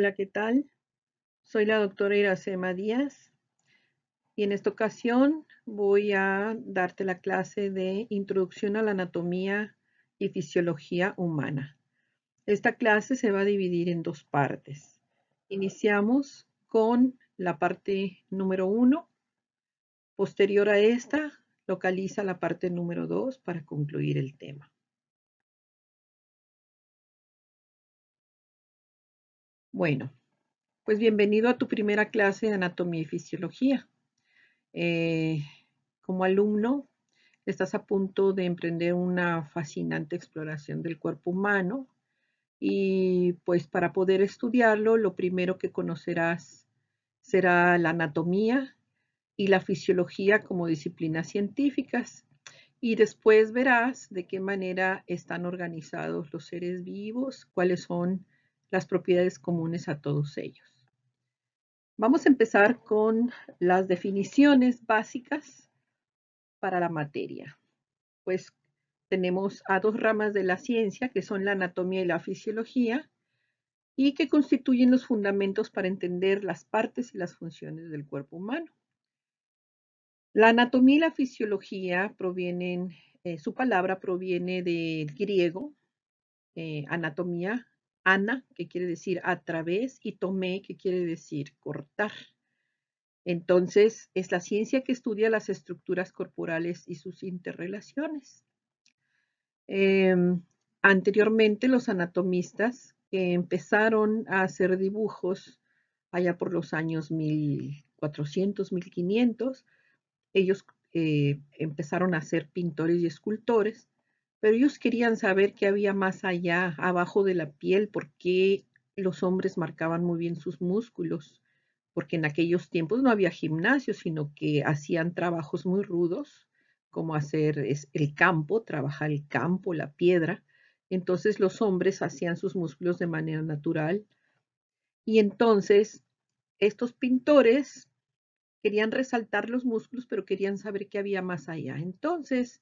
Hola, ¿qué tal? Soy la doctora Iracema Díaz y en esta ocasión voy a darte la clase de Introducción a la Anatomía y Fisiología Humana. Esta clase se va a dividir en dos partes. Iniciamos con la parte número uno. Posterior a esta, localiza la parte número dos para concluir el tema. Bueno, pues bienvenido a tu primera clase de anatomía y fisiología. Eh, como alumno, estás a punto de emprender una fascinante exploración del cuerpo humano y pues para poder estudiarlo, lo primero que conocerás será la anatomía y la fisiología como disciplinas científicas. Y después verás de qué manera están organizados los seres vivos, cuáles son las propiedades comunes a todos ellos. Vamos a empezar con las definiciones básicas para la materia. Pues tenemos a dos ramas de la ciencia, que son la anatomía y la fisiología, y que constituyen los fundamentos para entender las partes y las funciones del cuerpo humano. La anatomía y la fisiología provienen, eh, su palabra proviene del griego, eh, anatomía, ana, que quiere decir a través, y tomé, que quiere decir cortar. Entonces, es la ciencia que estudia las estructuras corporales y sus interrelaciones. Em, anteriormente, los anatomistas que empezaron a hacer dibujos allá por los años 1400, 1500, ellos eh, empezaron a ser pintores y escultores pero ellos querían saber qué había más allá, abajo de la piel, por qué los hombres marcaban muy bien sus músculos, porque en aquellos tiempos no había gimnasio, sino que hacían trabajos muy rudos, como hacer el campo, trabajar el campo, la piedra. Entonces los hombres hacían sus músculos de manera natural. Y entonces estos pintores querían resaltar los músculos, pero querían saber qué había más allá. Entonces,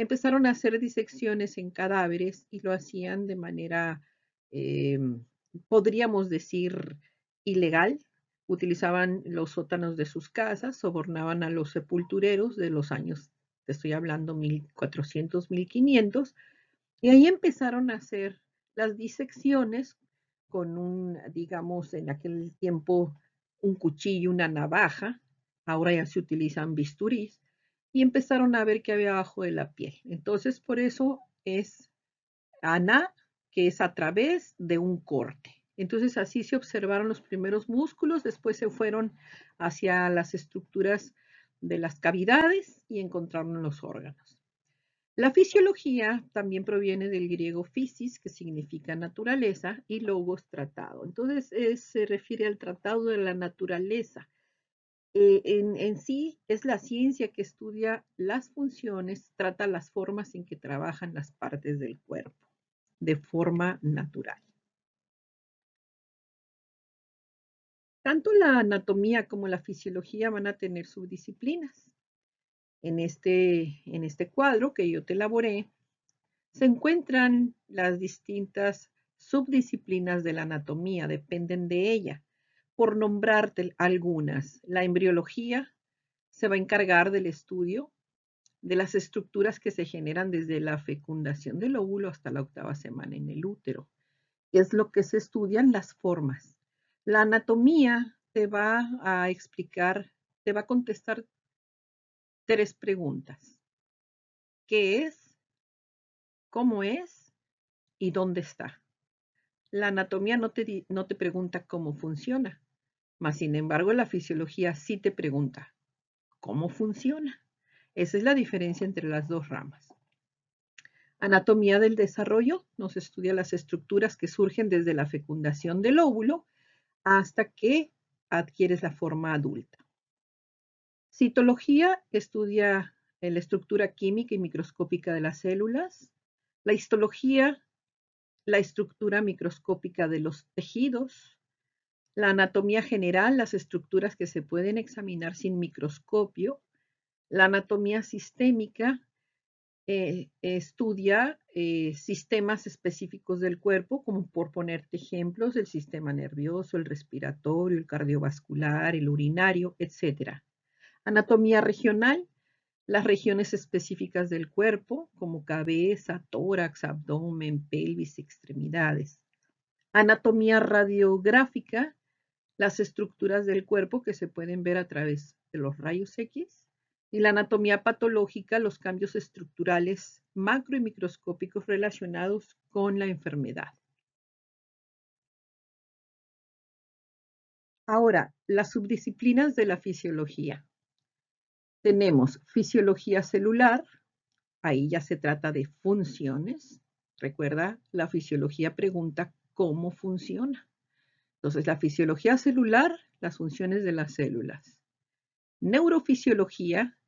empezaron a hacer disecciones en cadáveres y lo hacían de manera, em, podríamos decir, ilegal. Utilizaban los sótanos de sus casas, sobornaban a los sepultureros de los años, te estoy hablando 1400, 1500, y ahí empezaron a hacer las disecciones con un, digamos, en aquel tiempo, un cuchillo, una navaja, ahora ya se utilizan bisturís, y empezaron a ver qué había abajo de la piel. Entonces, por eso es ana, que es a través de un corte. Entonces, así se observaron los primeros músculos, después se fueron hacia las estructuras de las cavidades y encontraron los órganos. La fisiología también proviene del griego physis, que significa naturaleza, y logos tratado. Entonces, se refiere al tratado de la naturaleza eh, en, sí es la ciencia que estudia las funciones, trata las formas en que trabajan las partes del cuerpo de forma natural. Tanto la anatomía como la fisiología van a tener subdisciplinas. En este, en este cuadro que yo te elaboré, se encuentran las distintas subdisciplinas de la anatomía, dependen de ella por nombrarte algunas. La embriología se va a encargar del estudio de las estructuras que se generan desde la fecundación del óvulo hasta la octava semana en el útero. Es lo que se estudian las formas. La anatomía te va a explicar, te va a contestar tres preguntas. ¿Qué es? ¿Cómo es? ¿Y dónde está? La anatomía no te, no te pregunta cómo funciona, mas, sin embargo, la fisiología sí te pregunta, ¿cómo funciona? Esa es la diferencia entre las dos ramas. Anatomía del desarrollo nos estudia las estructuras que surgen desde la fecundación del óvulo hasta que adquieres la forma adulta. Citología estudia la estructura química y microscópica de las células. La histología, la estructura microscópica de los tejidos la anatomía general, las estructuras que se pueden examinar sin microscopio, la anatomía sistémica, eh, estudia eh, sistemas específicos del cuerpo, como por ponerte ejemplos, el sistema nervioso, el respiratorio, el cardiovascular, el urinario, etc. Anatomía regional, las regiones específicas del cuerpo, como cabeza, tórax, abdomen, pelvis, extremidades. Anatomía radiográfica, las estructuras del cuerpo que se pueden ver a través de los rayos X. Y la anatomía patológica, los cambios estructurales macro y microscópicos relacionados con la enfermedad. Ahora, las subdisciplinas de la fisiología. Tenemos fisiología celular, ahí ya se trata de funciones. Recuerda, la fisiología pregunta cómo funciona. Entonces, la fisiología celular, las funciones de las células. Neurofisiología,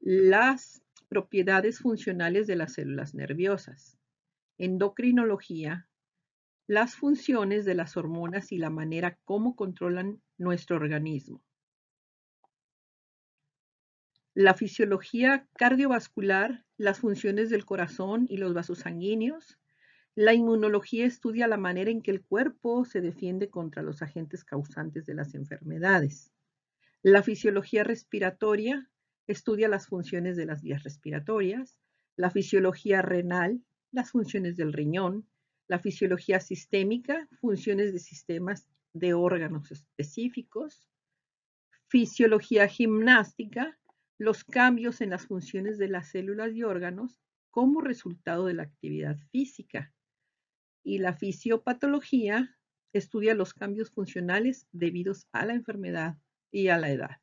las propiedades funcionales de las células nerviosas. Endocrinología, las funciones de las hormonas y la manera como controlan nuestro organismo. La fisiología cardiovascular, las funciones del corazón y los vasos sanguíneos. La inmunología estudia la manera en que el cuerpo se defiende contra los agentes causantes de las enfermedades. La fisiología respiratoria estudia las funciones de las vías respiratorias. La fisiología renal, las funciones del riñón. La fisiología sistémica, funciones de sistemas de órganos específicos. Fisiología gimnástica, los cambios en las funciones de las células y órganos como resultado de la actividad física y la fisiopatología estudia los cambios funcionales debidos a la enfermedad y a la edad.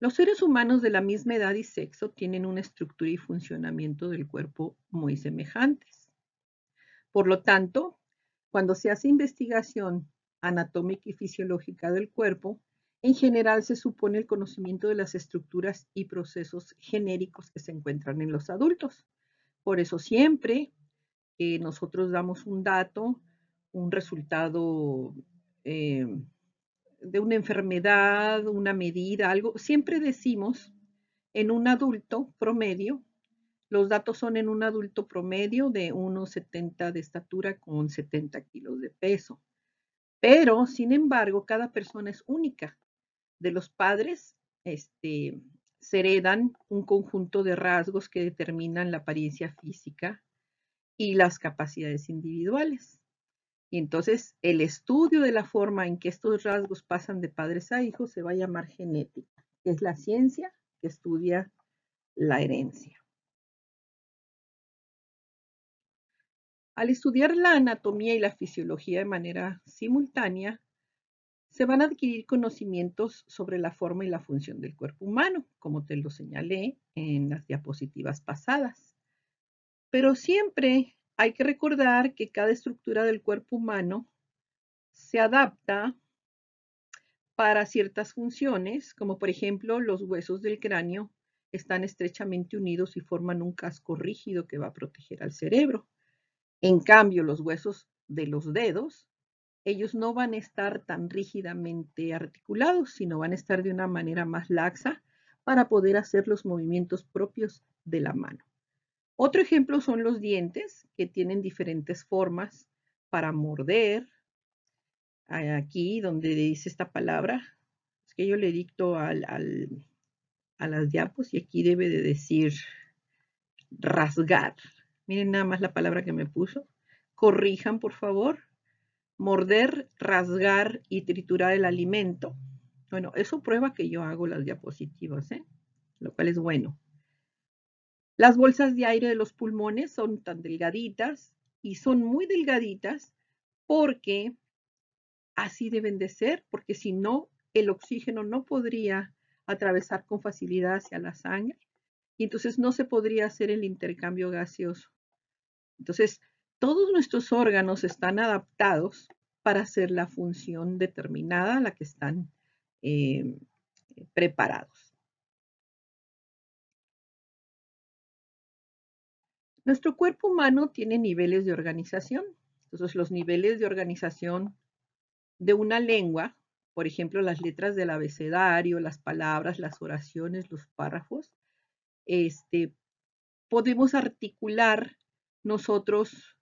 Los seres humanos de la misma edad y sexo tienen una estructura y funcionamiento del cuerpo muy semejantes. Por lo tanto, cuando se hace investigación anatómica y fisiológica del cuerpo, en general se supone el conocimiento de las estructuras y procesos genéricos que se encuentran en los adultos. Por eso siempre que nosotros damos un dato, un resultado eh, de una enfermedad, una medida, algo, siempre decimos en un adulto promedio, los datos son en un adulto promedio de 1,70 de estatura con 70 kilos de peso. Pero, sin embargo, cada persona es única de los padres este, se heredan un conjunto de rasgos que determinan la apariencia física y las capacidades individuales. Y entonces el estudio de la forma en que estos rasgos pasan de padres a hijos se va a llamar genética, que es la ciencia que estudia la herencia. Al estudiar la anatomía y la fisiología de manera simultánea, se van a adquirir conocimientos sobre la forma y la función del cuerpo humano, como te lo señalé en las diapositivas pasadas. Pero siempre hay que recordar que cada estructura del cuerpo humano se adapta para ciertas funciones, como por ejemplo los huesos del cráneo están estrechamente unidos y forman un casco rígido que va a proteger al cerebro. En cambio, los huesos de los dedos ellos no van a estar tan rígidamente articulados, sino van a estar de una manera más laxa para poder hacer los movimientos propios de la mano. Otro ejemplo son los dientes, que tienen diferentes formas para morder. Aquí donde dice esta palabra, es que yo le dicto a las diapos y aquí debe de decir rasgar. Miren nada más la palabra que me puso. Corrijan, por favor morder, rasgar y triturar el alimento. Bueno, eso prueba que yo hago las diapositivas, ¿eh? lo cual es bueno. Las bolsas de aire de los pulmones son tan delgaditas y son muy delgaditas porque así deben de ser, porque si no, el oxígeno no podría atravesar con facilidad hacia la sangre y entonces no se podría hacer el intercambio gaseoso. Entonces, todos nuestros órganos están adaptados para hacer la función determinada a la que están eh, preparados. Nuestro cuerpo humano tiene niveles de organización. Entonces, los niveles de organización de una lengua por ejemplo, las letras del abecedario, las palabras, las oraciones, los párrafos, este, podemos articular nosotros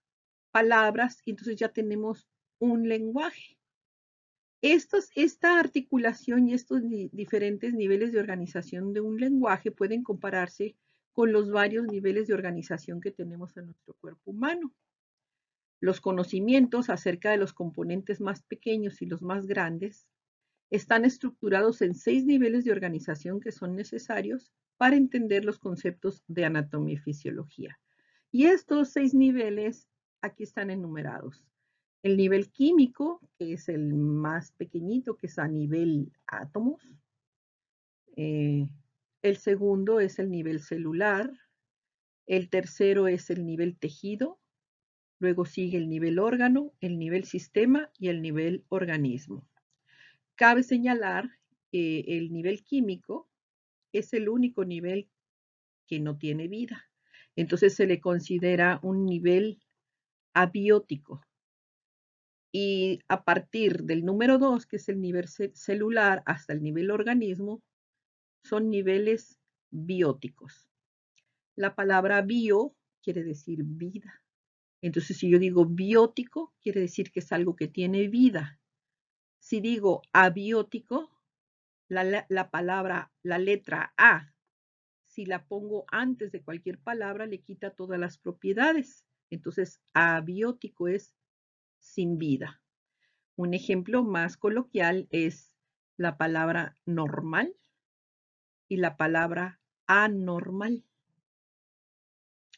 palabras y entonces ya tenemos un lenguaje. esta articulación y estos diferentes niveles de organización de un lenguaje pueden compararse con los varios niveles de organización que tenemos en nuestro cuerpo humano. Los conocimientos acerca de los componentes más pequeños y los más grandes están estructurados en seis niveles de organización que son necesarios para entender los conceptos de anatomía y fisiología. Y estos seis niveles aquí están enumerados. El nivel químico, que es el más pequeñito, que es a nivel átomos. Eh, el segundo es el nivel celular. El tercero es el nivel tejido. Luego sigue el nivel órgano, el nivel sistema y el nivel organismo. Cabe señalar que el nivel químico es el único nivel que no tiene vida. Entonces se le considera un nivel abiótico. Y a partir del número 2, que es el nivel celular, hasta el nivel organismo, son niveles bióticos. La palabra bio quiere decir vida. Entonces, si yo digo biótico, quiere decir que es algo que tiene vida. Si digo abiótico, la, la, palabra, la letra A, si la pongo antes de cualquier palabra, le quita todas las propiedades. Entonces, abiótico es sin vida. Un ejemplo más coloquial es la palabra normal y la palabra anormal.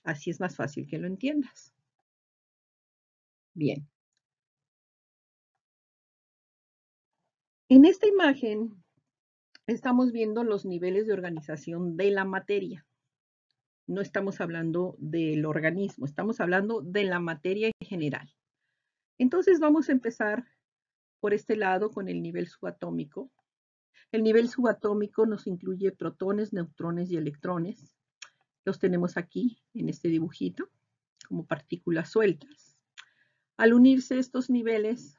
Así es más fácil que lo entiendas. Bien. En esta imagen estamos viendo los niveles de organización de la materia. No estamos hablando del organismo, estamos hablando de la materia en general. Entonces vamos a empezar por este lado con el nivel subatómico, el nivel subatómico nos incluye protones, neutrones y electrones. Los tenemos aquí en este dibujito como partículas sueltas. Al unirse estos niveles,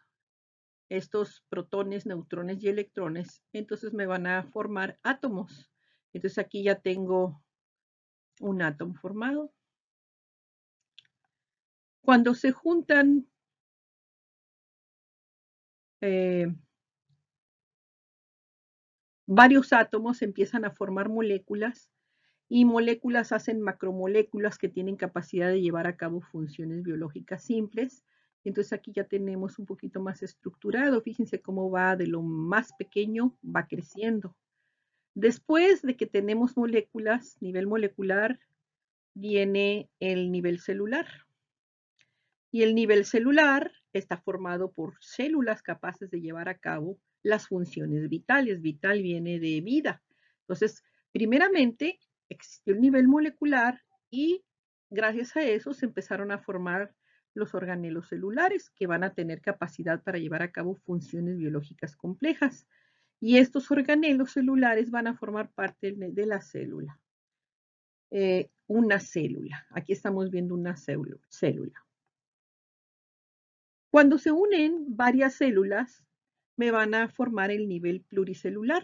estos protones, neutrones y electrones, entonces me van a formar átomos. Entonces aquí ya tengo un átomo formado. Cuando se juntan eh, varios átomos empiezan a formar moléculas y moléculas hacen macromoléculas que tienen capacidad de llevar a cabo funciones biológicas simples. Entonces aquí ya tenemos un poquito más estructurado. Fíjense cómo va de lo más pequeño, va creciendo. Después de que tenemos moléculas, nivel molecular, viene el nivel celular. Y el nivel celular está formado por células capaces de llevar a cabo las funciones vitales. Vital viene de vida. Entonces, primeramente existió el nivel molecular y gracias a eso se empezaron a formar los organelos celulares que van a tener capacidad para llevar a cabo funciones biológicas complejas. Y estos organelos celulares van a formar parte de la célula. Eh, una célula. Aquí estamos viendo una célula. Cuando se unen varias células, me van a formar el nivel pluricelular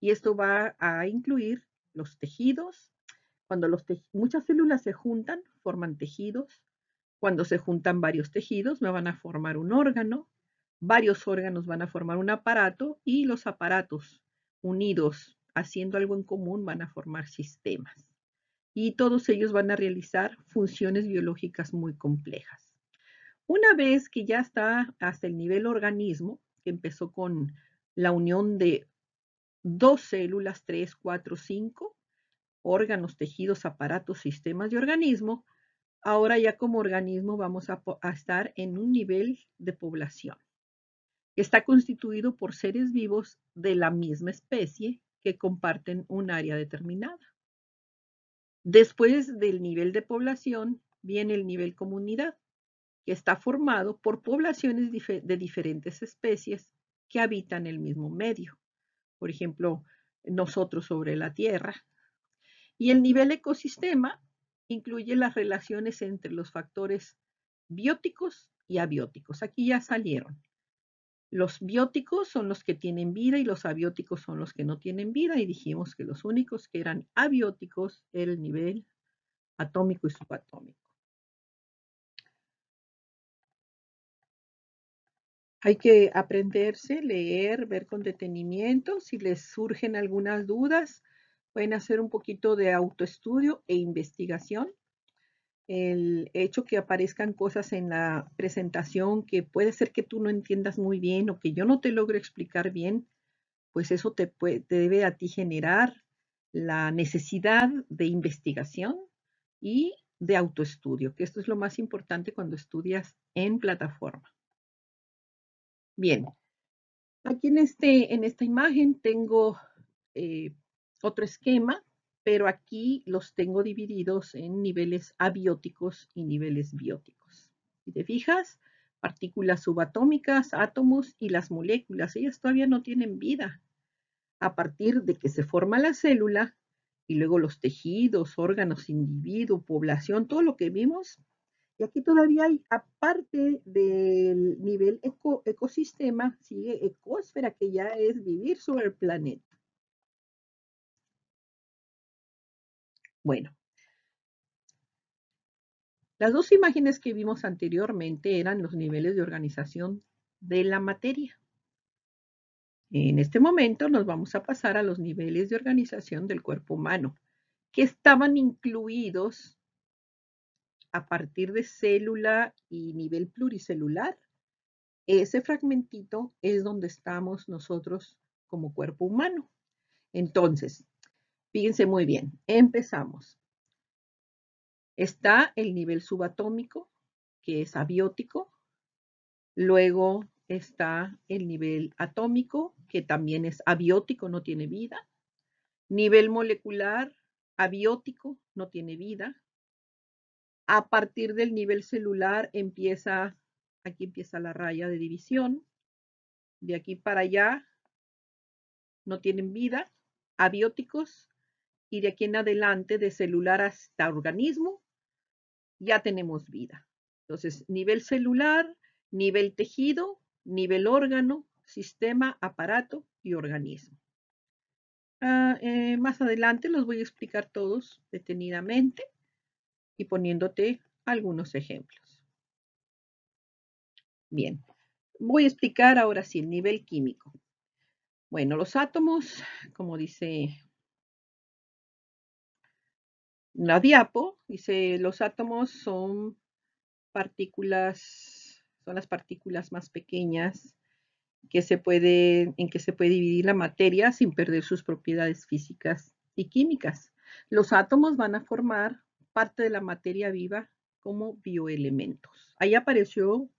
y esto va a incluir los tejidos. Cuando muchas células se juntan, forman tejidos. Cuando se juntan varios tejidos, me van a formar un órgano. Varios órganos van a formar un aparato y los aparatos unidos haciendo algo en común van a formar sistemas. Y todos ellos van a realizar funciones biológicas muy complejas. Una vez que ya está hasta el nivel organismo, empezó con la unión de dos células, tres, cuatro, cinco, órganos, tejidos, aparatos, sistemas de organismo, ahora ya como organismo vamos a, a estar en un nivel de población. Está constituido por seres vivos de la misma especie que comparten un área determinada. Después del nivel de población viene el nivel comunidad que está formado por poblaciones de diferentes especies que habitan el mismo medio. Por ejemplo, nosotros sobre la Tierra. Y el nivel ecosistema incluye las relaciones entre los factores bióticos y abióticos. Aquí ya salieron. Los bióticos son los que tienen vida y los abióticos son los que no tienen vida y dijimos que los únicos que eran abióticos era el nivel atómico y subatómico. Hay que aprenderse, leer, ver con detenimiento. Si les surgen algunas dudas, pueden hacer un poquito de autoestudio e investigación. El hecho que aparezcan cosas en la presentación que puede ser que tú no entiendas muy bien o que yo no te logro explicar bien, pues eso te, te debe a ti generar la necesidad de investigación y de autoestudio, que esto es lo más importante cuando estudias en plataforma. Bien, aquí en, este, en esta imagen tengo eh, otro esquema, pero aquí los tengo divididos en niveles abióticos y niveles bióticos. Si te fijas, partículas subatómicas, átomos y las moléculas, ellas todavía no tienen vida. A partir de que se forma la célula y luego los tejidos, órganos, individuo, población, todo lo que vimos, y aquí todavía hay, aparte del nivel ecosistema, sigue ecosfera, que ya es vivir sobre el planeta. Bueno, las dos imágenes que vimos anteriormente eran los niveles de organización de la materia. En este momento nos vamos a pasar a los niveles de organización del cuerpo humano, que estaban incluidos a partir de célula y nivel pluricelular, ese fragmentito es donde estamos nosotros como cuerpo humano. Entonces, fíjense muy bien, empezamos. Está el nivel subatómico, que es abiótico. Luego está el nivel atómico, que también es abiótico, no tiene vida. Nivel molecular, abiótico, no tiene vida. A partir del nivel celular empieza, aquí empieza la raya de división. De aquí para allá no tienen vida, abióticos, y de aquí en adelante, de celular hasta organismo, ya tenemos vida. Entonces, nivel celular, nivel tejido, nivel órgano, sistema, aparato y organismo. Ah, eh, más adelante los voy a explicar todos detenidamente y poniéndote algunos ejemplos. Bien, voy a explicar ahora sí el nivel químico. Bueno, los átomos, como dice la diapo, dice los átomos son partículas, son las partículas más pequeñas que se puede, en que se puede dividir la materia sin perder sus propiedades físicas y químicas. Los átomos van a formar parte de la materia viva como bioelementos. Ahí apareció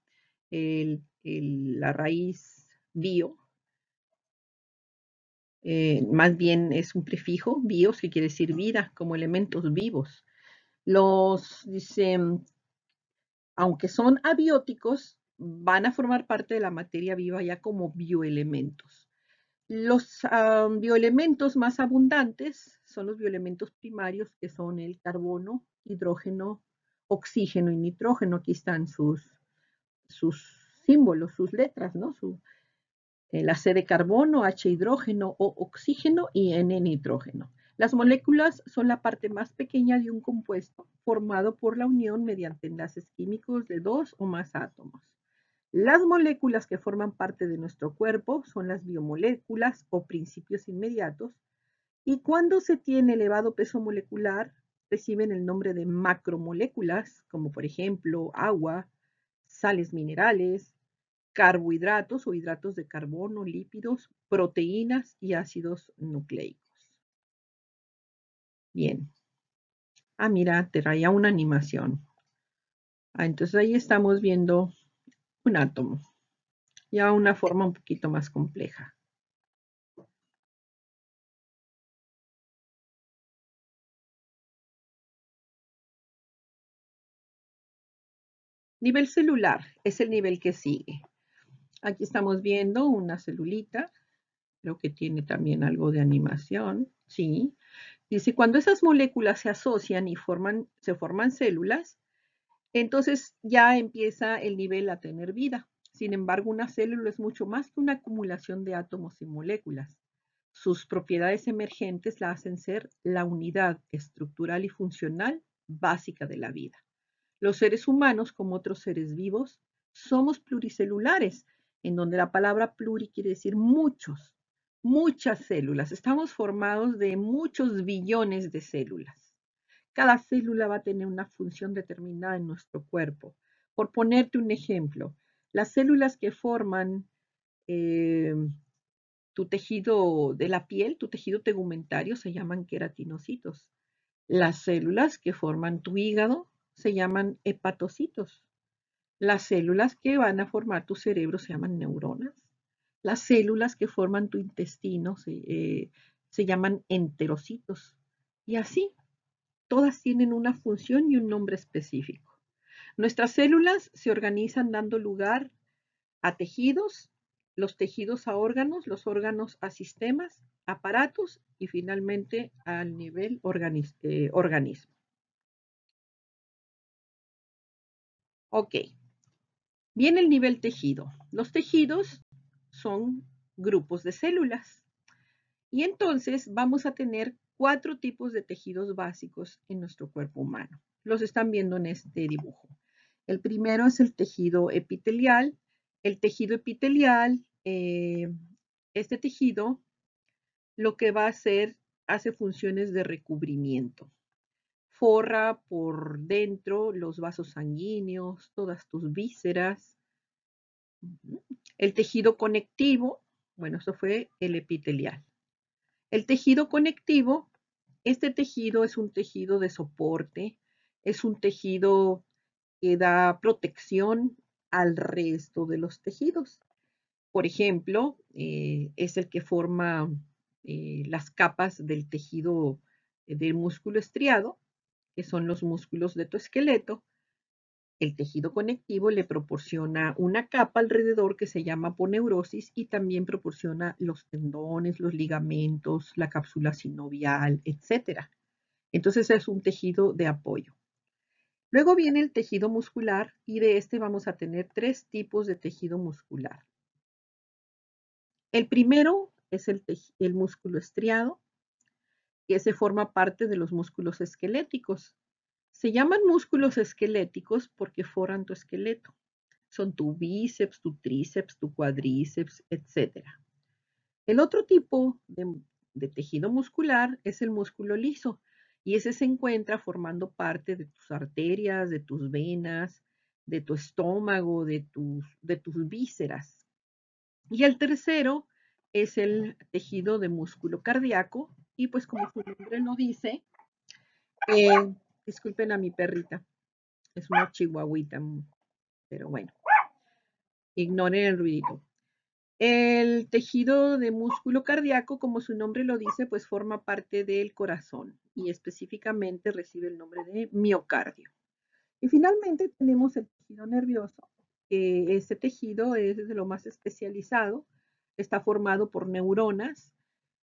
la raíz bio, eh, más bien es un prefijo, bios, que quiere decir vida, como elementos vivos. Los, dice, aunque son abióticos, van a formar parte de la materia viva ya como bioelementos. Los bioelementos más abundantes son los bioelementos primarios, que son el carbono, hidrógeno, oxígeno y nitrógeno. Aquí están sus, sus símbolos, sus letras, ¿no? Su, la C de carbono, H hidrógeno o oxígeno y N nitrógeno. Las moléculas son la parte más pequeña de un compuesto formado por la unión mediante enlaces químicos de dos o más átomos. Las moléculas que forman parte de nuestro cuerpo son las biomoléculas o principios inmediatos y cuando se tiene elevado peso molecular reciben el nombre de macromoléculas, como por ejemplo agua, sales minerales, carbohidratos o hidratos de carbono, lípidos, proteínas y ácidos nucleicos. Bien. Ah, mira, te traía una animación. Ah, entonces ahí estamos viendo un átomo, ya una forma un poquito más compleja. Nivel celular es el nivel que sigue. Aquí estamos viendo una celulita. Creo que tiene también algo de animación. Sí. Dice, cuando esas moléculas se asocian y forman, se forman células, entonces ya empieza el nivel a tener vida. Sin embargo, una célula es mucho más que una acumulación de átomos y moléculas. Sus propiedades emergentes la hacen ser la unidad estructural y funcional básica de la vida. Los seres humanos, como otros seres vivos, somos pluricelulares, en donde la palabra pluri quiere decir muchos, muchas células. Estamos formados de muchos billones de células. Cada célula va a tener una función determinada en nuestro cuerpo. Por ponerte un ejemplo, las células que forman eh, tu tejido de la piel, tu tejido tegumentario, se llaman queratinocitos. Las células que forman tu hígado se llaman hepatocitos. Las células que van a formar tu cerebro se llaman neuronas. Las células que forman tu intestino se, eh, se llaman enterocitos. Y así, todas tienen una función y un nombre específico. Nuestras células se organizan dando lugar a tejidos, los tejidos a órganos, los órganos a sistemas, aparatos y finalmente al nivel eh, organismo. Ok, viene el nivel tejido. Los tejidos son grupos de células. Y entonces vamos a tener cuatro tipos de tejidos básicos en nuestro cuerpo humano. Los están viendo en este dibujo. El primero es el tejido epitelial. El tejido epitelial, eh, este tejido lo que va a hacer, hace funciones de recubrimiento. Forra por dentro los vasos sanguíneos, todas tus vísceras. El tejido conectivo, bueno, eso fue el epitelial. El tejido conectivo, este tejido es un tejido de soporte, es un tejido que da protección al resto de los tejidos. Por ejemplo, eh, es el que forma eh, las capas del tejido eh, del músculo estriado, que son los músculos de tu esqueleto, el tejido conectivo le proporciona una capa alrededor que se llama poneurosis y también proporciona los tendones, los ligamentos, la cápsula sinovial, etc. Entonces es un tejido de apoyo. Luego viene el tejido muscular y de este vamos a tener tres tipos de tejido muscular. El primero es el, el músculo estriado, que se forma parte de los músculos esqueléticos. Se llaman músculos esqueléticos porque forran tu esqueleto. Son tu bíceps, tu tríceps, tu cuadríceps, etc. El otro tipo de, tejido muscular es el músculo liso y ese se encuentra formando parte de tus arterias, de tus venas, de tu estómago, de tus, de tus vísceras. Y el tercero es el tejido de músculo cardíaco y pues como su nombre lo dice, eh, Disculpen a mi perrita. Es una chihuahuita. Mm, pero bueno. Ignoren el ruidito. El tejido de músculo cardíaco, como su nombre lo dice, pues forma parte del corazón y específicamente recibe el nombre de miocardio. Y finalmente tenemos el tejido nervioso. este tejido es de lo más especializado. Está formado por neuronas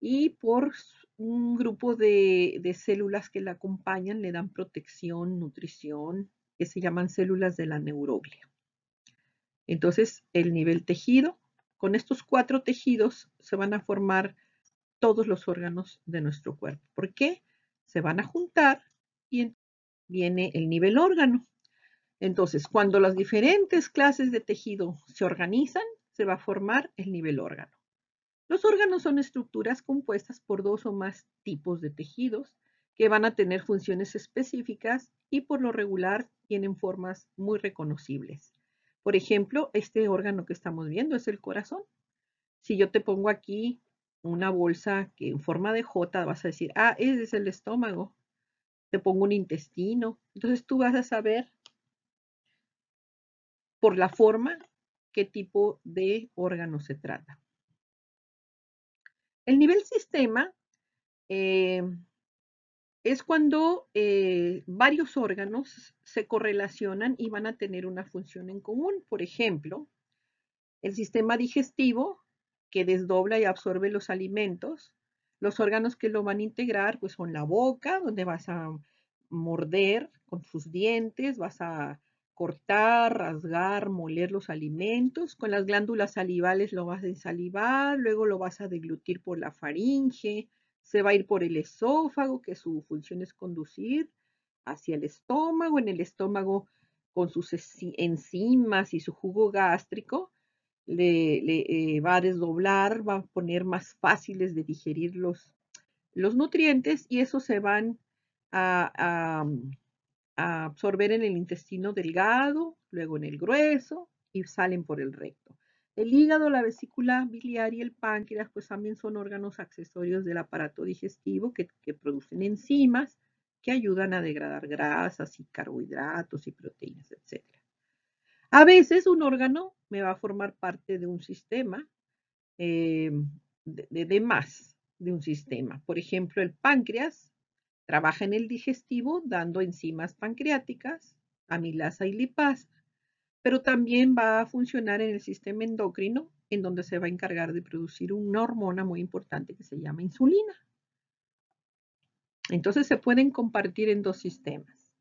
y por un grupo de, células que la acompañan, le dan protección, nutrición, que se llaman células de la neuroglia. Entonces, el nivel tejido, con estos cuatro tejidos se van a formar todos los órganos de nuestro cuerpo. ¿Por qué? Se van a juntar y viene el nivel órgano. Entonces, cuando las diferentes clases de tejido se organizan, se va a formar el nivel órgano. Los órganos son estructuras compuestas por dos o más tipos de tejidos que van a tener funciones específicas y por lo regular tienen formas muy reconocibles. Por ejemplo, este órgano que estamos viendo es el corazón. Si yo te pongo aquí una bolsa que en forma de J, vas a decir, ah, ese es el estómago. Te pongo un intestino. Entonces tú vas a saber por la forma qué tipo de órgano se trata. El nivel sistema eh, es cuando eh, varios órganos se correlacionan y van a tener una función en común. Por ejemplo, el sistema digestivo que desdobla y absorbe los alimentos. Los órganos que lo van a integrar pues son la boca, donde vas a morder con sus dientes, vas a cortar, rasgar, moler los alimentos. Con las glándulas salivales lo vas a salivar, luego lo vas a deglutir por la faringe, se va a ir por el esófago, que su función es conducir hacia el estómago. En el estómago, con sus enzimas y su jugo gástrico, le, eh, va a desdoblar, va a poner más fáciles de digerir los, los nutrientes y eso se van a absorber en el intestino delgado, luego en el grueso y salen por el recto. El hígado, la vesícula biliar y el páncreas, pues también son órganos accesorios del aparato digestivo que, producen enzimas que ayudan a degradar grasas y carbohidratos y proteínas, etc. A veces un órgano me va a formar parte de un sistema eh, de, de más de un sistema. Por ejemplo, el páncreas Trabaja en el digestivo dando enzimas pancreáticas, amilasa y lipasa, pero también va a funcionar en el sistema endocrino, en donde se va a encargar de producir una hormona muy importante que se llama insulina. Entonces se pueden compartir en dos sistemas.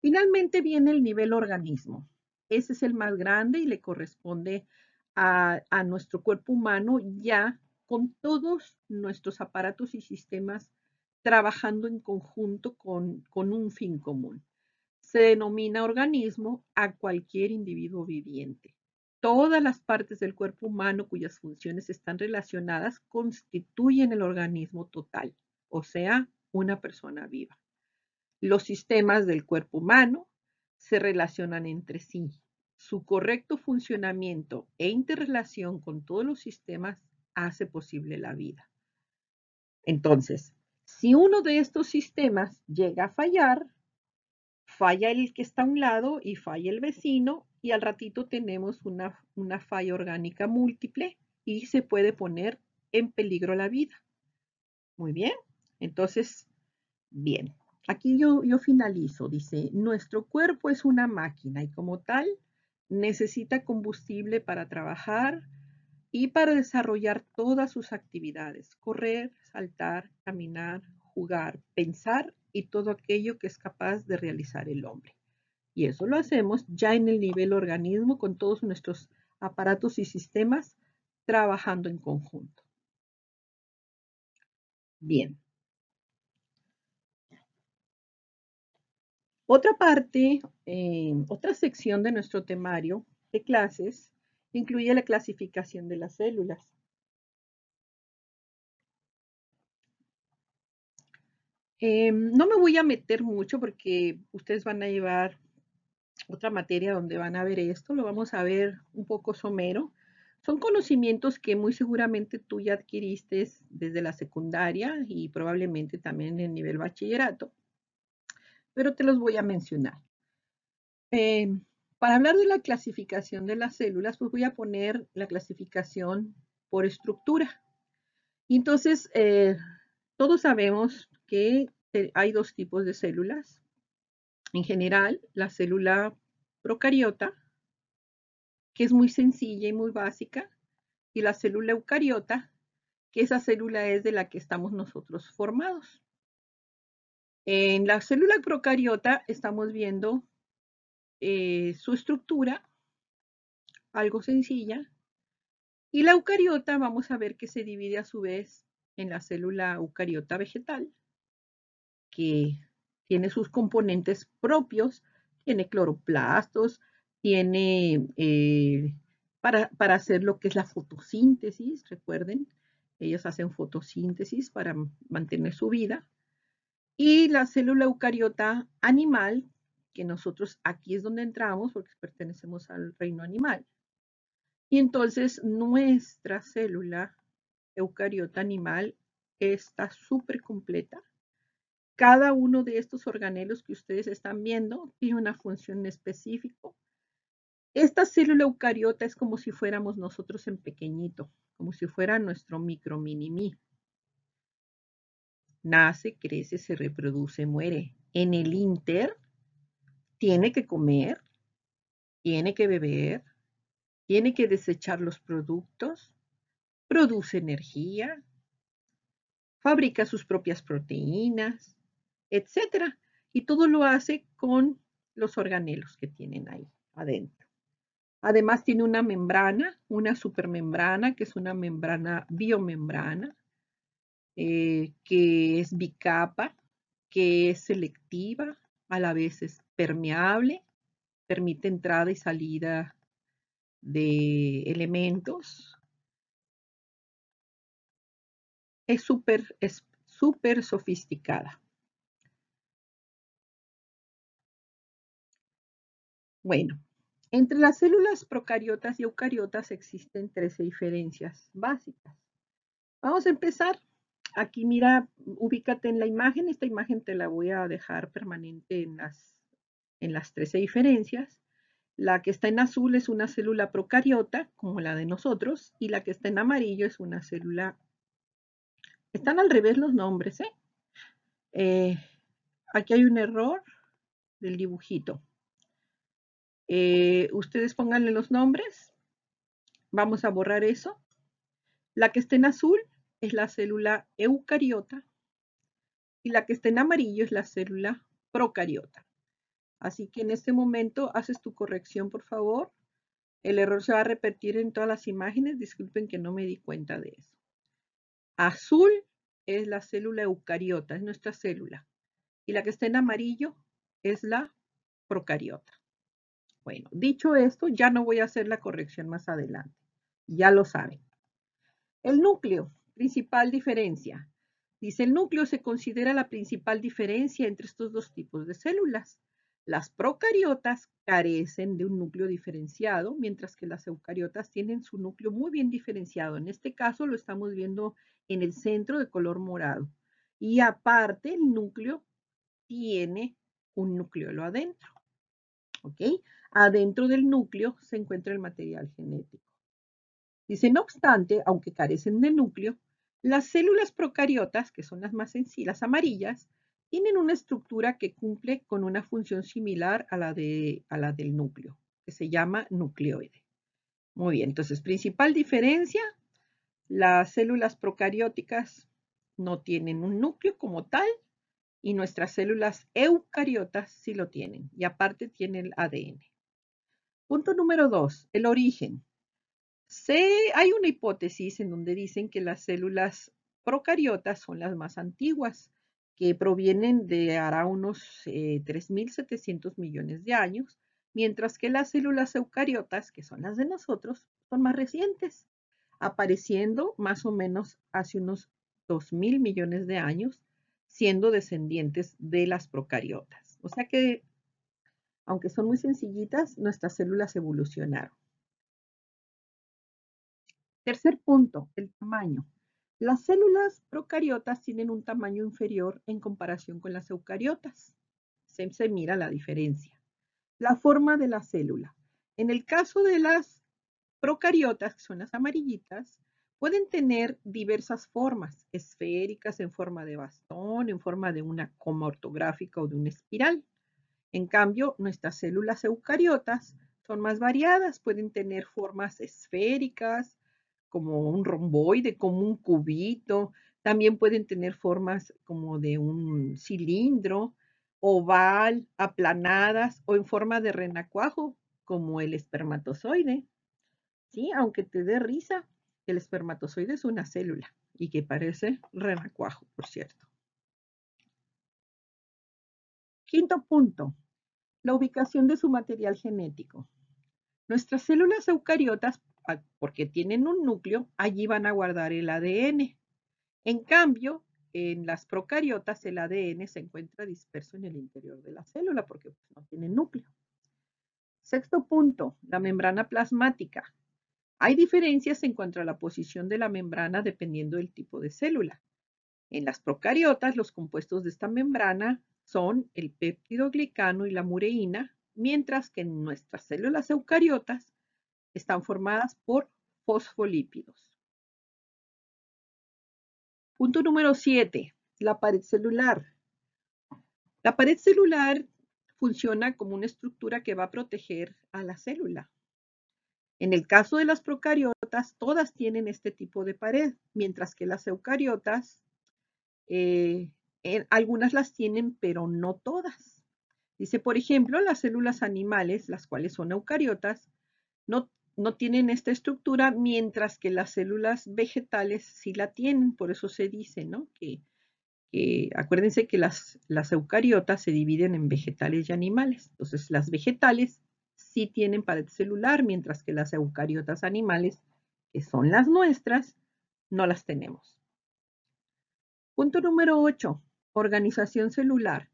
Finalmente viene el nivel organismo. Ese es el más grande y le corresponde a, a nuestro cuerpo humano ya con todos nuestros aparatos y sistemas trabajando en conjunto con, un fin común. Se denomina organismo a cualquier individuo viviente. Todas las partes del cuerpo humano cuyas funciones están relacionadas constituyen el organismo total, o sea, una persona viva. Los sistemas del cuerpo humano se relacionan entre sí. Su correcto funcionamiento e interrelación con todos los sistemas hace posible la vida. Entonces, si uno de estos sistemas llega a fallar, falla el que está a un lado y falla el vecino y al ratito tenemos una, falla orgánica múltiple y se puede poner en peligro la vida. Muy bien, entonces, bien. Aquí yo finalizo, dice, nuestro cuerpo es una máquina y como tal necesita combustible para trabajar, y para desarrollar todas sus actividades, correr, saltar, caminar, jugar, pensar y todo aquello que es capaz de realizar el hombre. Y eso lo hacemos ya en el nivel organismo con todos nuestros aparatos y sistemas trabajando en conjunto. Bien. Otra parte, eh, otra sección de nuestro temario de clases incluye la clasificación de las células. Em, no me voy a meter mucho porque ustedes van a llevar otra materia donde van a ver esto, lo vamos a ver un poco somero. Son conocimientos que muy seguramente tú ya adquiriste desde la secundaria y probablemente también en el nivel bachillerato, pero te los voy a mencionar. Em, para hablar de la clasificación de las células, pues voy a poner la clasificación por estructura. Entonces, eh, todos sabemos que hay dos tipos de células. En general, la célula procariota, que es muy sencilla y muy básica, y la célula eucariota, que esa célula es de la que estamos nosotros formados. En la célula procariota estamos viendo eh, su estructura, algo sencilla, y la eucariota vamos a ver que se divide a su vez en la célula eucariota vegetal, que tiene sus componentes propios, tiene cloroplastos, tiene eh, para, para, hacer lo que es la fotosíntesis, recuerden, ellos hacen fotosíntesis para mantener su vida. Y la célula eucariota animal que nosotros aquí es donde entramos porque pertenecemos al reino animal. Y entonces nuestra célula eucariota animal está súper completa. Cada uno de estos organelos que ustedes están viendo tiene una función específica. Esta célula eucariota es como si fuéramos nosotros en pequeñito, como si fuera nuestro micro mini mí. Nace, crece, se reproduce, muere. En el inter tiene que comer, tiene que beber, tiene que desechar los productos, produce energía, fabrica sus propias proteínas, etc. Y todo lo hace con los organelos que tienen ahí adentro. Además tiene una membrana, una supermembrana, que es una membrana biomembrana, eh, que es bicapa, que es selectiva, a la vez es permeable, permite entrada y salida de elementos. Es súper es súper sofisticada. Bueno, entre las células procariotas y eucariotas existen 13 diferencias básicas. Vamos a empezar. Aquí mira, ubícate en la imagen. Esta imagen te la voy a dejar permanente en las, en las 13 diferencias. La que está en azul es una célula procariota, como la de nosotros, y la que está en amarillo es una célula... Están al revés los nombres, ¿eh? eh aquí hay un error del dibujito. Eh, ustedes pónganle los nombres. Vamos a borrar eso. La que está en azul es la célula eucariota y la que está en amarillo es la célula procariota. Así que en este momento haces tu corrección, por favor. El error se va a repetir en todas las imágenes. Disculpen que no me di cuenta de eso. Azul es la célula eucariota, es nuestra célula. Y la que está en amarillo es la procariota. Bueno, dicho esto, ya no voy a hacer la corrección más adelante. Ya lo saben. El núcleo, principal diferencia. Dice, el núcleo se considera la principal diferencia entre estos dos tipos de células. Las procariotas carecen de un núcleo diferenciado, mientras que las eucariotas tienen su núcleo muy bien diferenciado. En este caso lo estamos viendo en el centro de color morado. Y aparte el núcleo tiene un nucleolo adentro. ¿Ok? Adentro del núcleo se encuentra el material genético. Dice, no obstante, aunque carecen de núcleo, las células procariotas, que son las más sencillas, amarillas, tienen una estructura que cumple con una función similar a la, de, a la del núcleo, que se llama nucleoide. Muy bien, entonces, principal diferencia, las células procarióticas no tienen un núcleo como tal y nuestras células eucariotas sí lo tienen y aparte tienen el ADN. Punto número dos, el origen. hay una hipótesis en donde dicen que las células procariotas son las más antiguas, que provienen de hará unos 3.700 eh, millones de años, mientras que las células eucariotas, que son las de nosotros, son más recientes, apareciendo más o menos hace unos 2.000 millones de años, siendo descendientes de las procariotas. O sea que aunque son muy sencillitas, nuestras células evolucionaron. Tercer punto, el tamaño. Las células procariotas tienen un tamaño inferior en comparación con las eucariotas. Se, mira la diferencia. La forma de la célula. En el caso de las procariotas, que son las amarillitas, pueden tener diversas formas, esféricas, en forma de bastón, en forma de una coma ortográfica o de una espiral. En cambio, nuestras células eucariotas son más variadas, pueden tener formas esféricas, como un romboide, como un cubito, también pueden tener formas como de un cilindro, oval, aplanadas o en forma de renacuajo, como el espermatozoide. Sí, aunque te dé risa, el espermatozoide es una célula y que parece renacuajo, por cierto. Quinto punto, la ubicación de su material genético. Nuestras células eucariotas, porque tienen un núcleo, allí van a guardar el ADN. En cambio, en las procariotas el ADN se encuentra disperso en el interior de la célula porque no tiene núcleo. Sexto punto, la membrana plasmática. Hay diferencias en cuanto a la posición de la membrana dependiendo del tipo de célula. En las procariotas, los compuestos de esta membrana son el péptido glicano y la mureína, mientras que en nuestras células eucariotas están formadas por fosfolípidos. Punto número 7. La pared celular. La pared celular funciona como una estructura que va a proteger a la célula. En el caso de las procariotas, todas tienen este tipo de pared, mientras que las eucariotas eh, algunas las tienen, pero no todas. Dice, por ejemplo, las células animales, las cuales son eucariotas, no, no tienen esta estructura, mientras que las células vegetales sí la tienen. Por eso se dice, ¿no? Que, acuérdense que las, las eucariotas se dividen en vegetales y animales. Entonces, las vegetales sí tienen pared celular, mientras que las eucariotas animales, que son las nuestras, no las tenemos. Punto número 8. Organización celular.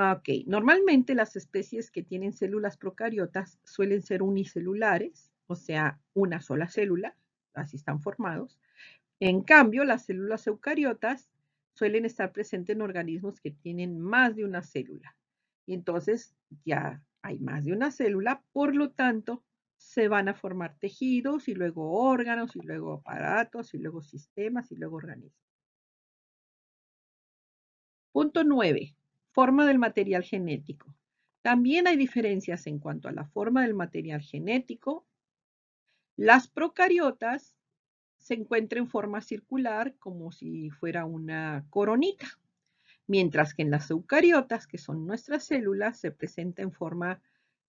Ah, ok, normalmente las especies que tienen células procariotas suelen ser unicelulares, o sea, una sola célula, así están formados. En cambio, las células eucariotas suelen estar presentes en organismos que tienen más de una célula. Y entonces ya hay más de una célula, por lo tanto, se van a formar tejidos y luego órganos y luego aparatos y luego sistemas y luego organismos. Punto 9. Forma del material genético. También hay diferencias en cuanto a la forma del material genético. Las procariotas se encuentran en forma circular como si fuera una coronita, mientras que en las eucariotas, que son nuestras células, se presenta en forma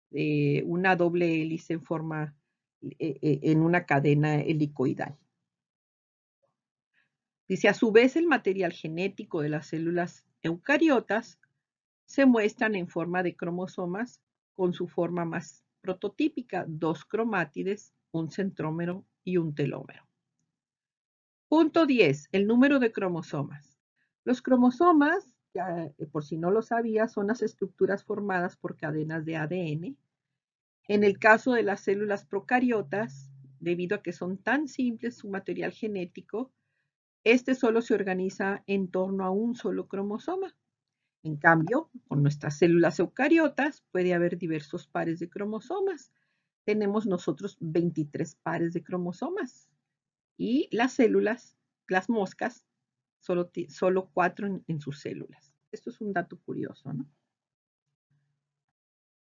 de una doble hélice en forma eh, eh, en una cadena helicoidal. Dice, a su vez, el material genético de las células eucariotas se muestran en forma de cromosomas con su forma más prototípica, dos cromátides, un centrómero y un telómero. Punto 10. El número de cromosomas. Los cromosomas, ya, eh, por si no lo sabía, son las estructuras formadas por cadenas de ADN. En el caso de las células procariotas, debido a que son tan simples su material genético, este solo se organiza en torno a un solo cromosoma. En cambio, con nuestras células eucariotas puede haber diversos pares de cromosomas. Tenemos nosotros 23 pares de cromosomas y las células, las moscas, solo, cuatro en, en sus células. Esto es un dato curioso, ¿no?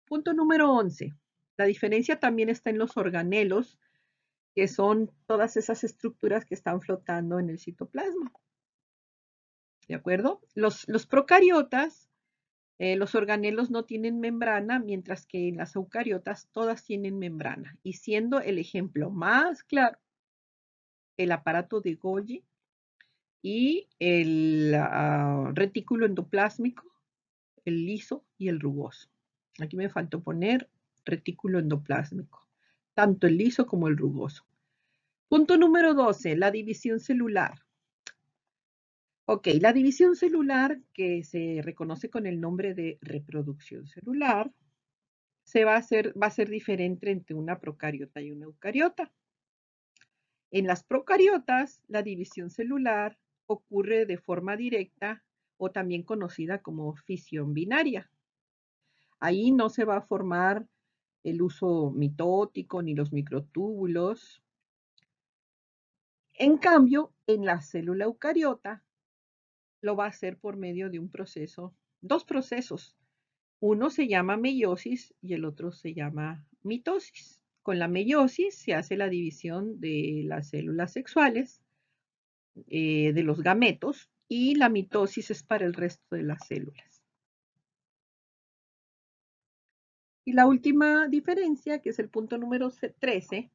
Punto número 11. La diferencia también está en los organelos, que son todas esas estructuras que están flotando en el citoplasma. ¿De acuerdo? Los, procariotas, eh, los organelos no tienen membrana, mientras que en las eucariotas todas tienen membrana. Y siendo el ejemplo más claro, el aparato de Golgi y el ah, retículo endoplásmico, el liso y el rugoso. Aquí me faltó poner retículo endoplásmico, tanto el liso como el rugoso. Punto número 12, la división celular. Ok, la división celular, que se reconoce con el nombre de reproducción celular, se va a, hacer, va a ser diferente entre una procariota y una eucariota. En las procariotas, la división celular ocurre de forma directa o también conocida como fisión binaria. Ahí no se va a formar el uso mitótico ni los microtúbulos. En cambio, en la célula eucariota, lo va a hacer por medio de un proceso, dos procesos. Uno se llama meiosis y el otro se llama mitosis. Con la meiosis se hace la división de las células sexuales, eh, de los gametos, y la mitosis es para el resto de las células. Y la última diferencia, que es el punto número 13,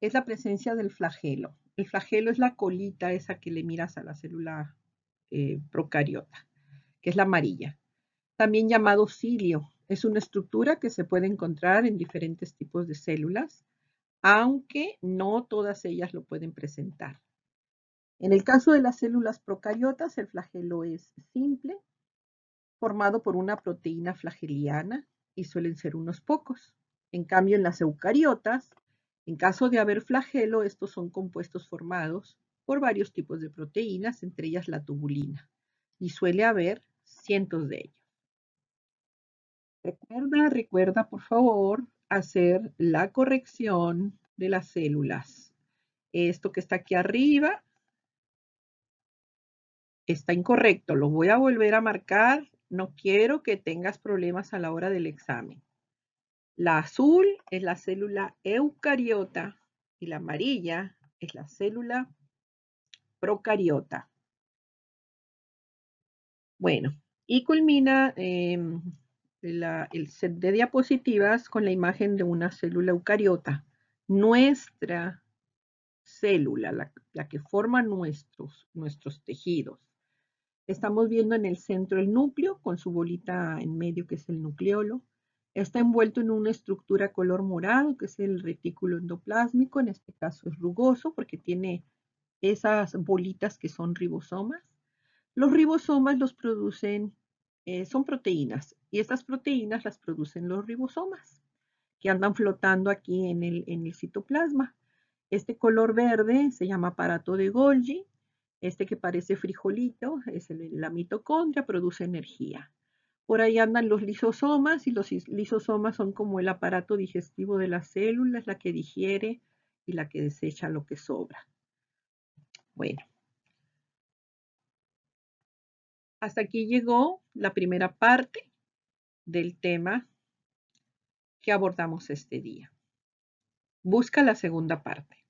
es la presencia del flagelo. El flagelo es la colita esa que le miras a la célula eh, procariota, que es la amarilla. También llamado cilio. Es una estructura que se puede encontrar en diferentes tipos de células, aunque no todas ellas lo pueden presentar. En el caso de las células procariotas, el flagelo es simple, formado por una proteína flageliana y suelen ser unos pocos. En cambio, en las eucariotas, en caso de haber flagelo, estos son compuestos formados por varios tipos de proteínas, entre ellas la tubulina, y suele haber cientos de ellos. Recuerda, recuerda por favor hacer la corrección de las células. Esto que está aquí arriba está incorrecto, lo voy a volver a marcar. No quiero que tengas problemas a la hora del examen. La azul es la célula eucariota y la amarilla es la célula procariota. Bueno, y culmina em, el set de diapositivas con la imagen de una célula eucariota. Nuestra célula, la, que forma nuestros, nuestros tejidos. Estamos viendo en el centro el núcleo con su bolita en medio que es el nucleolo. Está envuelto en una estructura color morado que es el retículo endoplásmico, en este caso es rugoso porque tiene esas bolitas que son ribosomas. Los ribosomas los producen, eh, son proteínas y estas proteínas las producen los ribosomas que andan flotando aquí en el, en el citoplasma. Este color verde se llama aparato de Golgi. Este que parece frijolito es la mitocondria, produce energía. Por ahí andan los lisosomas y los lisosomas son como el aparato digestivo de las células, la que digiere y la que desecha lo que sobra. Bueno, hasta aquí llegó la primera parte del tema que abordamos este día. Busca la segunda parte.